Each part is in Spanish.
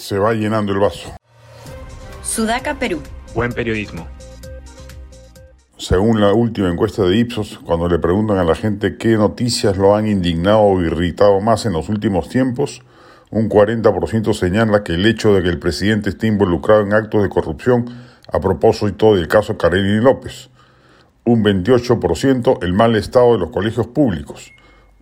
se va llenando el vaso. Sudaca, Perú. Buen periodismo. Según la última encuesta de Ipsos, cuando le preguntan a la gente qué noticias lo han indignado o irritado más en los últimos tiempos, un 40% señala que el hecho de que el presidente esté involucrado en actos de corrupción a propósito del caso Karenini López, un 28% el mal estado de los colegios públicos,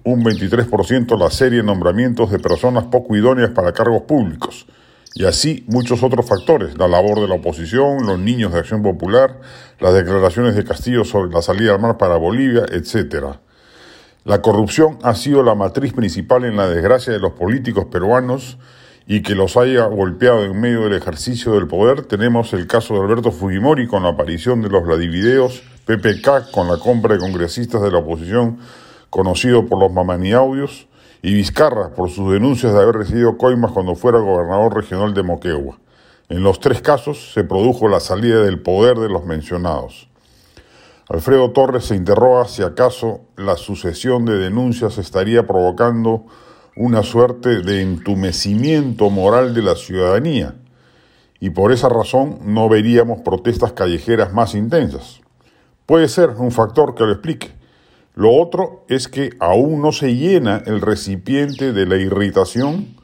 un 23% la serie de nombramientos de personas poco idóneas para cargos públicos, y así muchos otros factores, la labor de la oposición, los niños de Acción Popular, las declaraciones de Castillo sobre la salida al mar para Bolivia, etc. La corrupción ha sido la matriz principal en la desgracia de los políticos peruanos y que los haya golpeado en medio del ejercicio del poder. Tenemos el caso de Alberto Fujimori con la aparición de los Vladivideos, PPK con la compra de congresistas de la oposición conocido por los mamani audios, y Vizcarra por sus denuncias de haber recibido coimas cuando fuera gobernador regional de Moquegua. En los tres casos se produjo la salida del poder de los mencionados. Alfredo Torres se interroga si acaso la sucesión de denuncias estaría provocando una suerte de entumecimiento moral de la ciudadanía, y por esa razón no veríamos protestas callejeras más intensas. Puede ser un factor que lo explique. Lo otro es que aún no se llena el recipiente de la irritación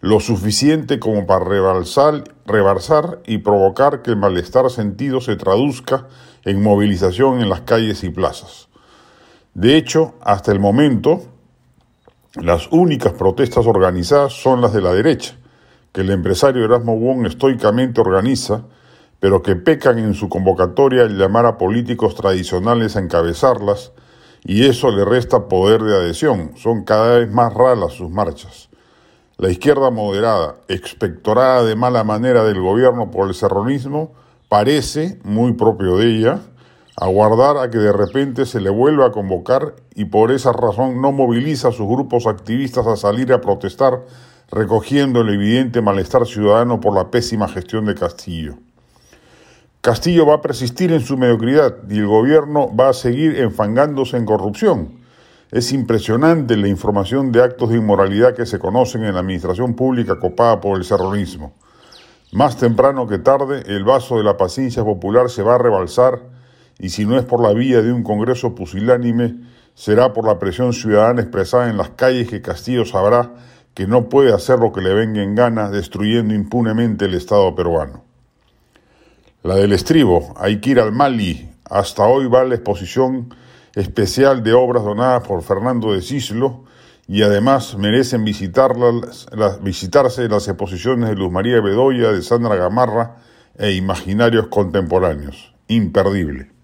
lo suficiente como para rebalsar, y provocar que el malestar sentido se traduzca en movilización en las calles y plazas. De hecho, hasta el momento, las únicas protestas organizadas son las de la derecha, que el empresario Erasmo Wong estoicamente organiza, pero que pecan en su convocatoria al llamar a políticos tradicionales a encabezarlas, y eso le resta poder de adhesión. Son cada vez más raras sus marchas. La izquierda moderada, expectorada de mala manera del gobierno por el serronismo, parece, muy propio de ella, aguardar a que de repente se le vuelva a convocar y por esa razón no moviliza a sus grupos activistas a salir a protestar, recogiendo el evidente malestar ciudadano por la pésima gestión de Castillo. Castillo va a persistir en su mediocridad y el gobierno va a seguir enfangándose en corrupción. Es impresionante la información de actos de inmoralidad que se conocen en la administración pública copada por el serronismo. Más temprano que tarde, el vaso de la paciencia popular se va a rebalsar y si no es por la vía de un Congreso pusilánime, será por la presión ciudadana expresada en las calles que Castillo sabrá que no puede hacer lo que le venga en gana destruyendo impunemente el Estado peruano. La del estribo, hay que ir al Mali. Hasta hoy va la exposición especial de obras donadas por Fernando de Cislo y además merecen visitarse las exposiciones de Luz María Bedoya, de Sandra Gamarra e Imaginarios Contemporáneos. Imperdible.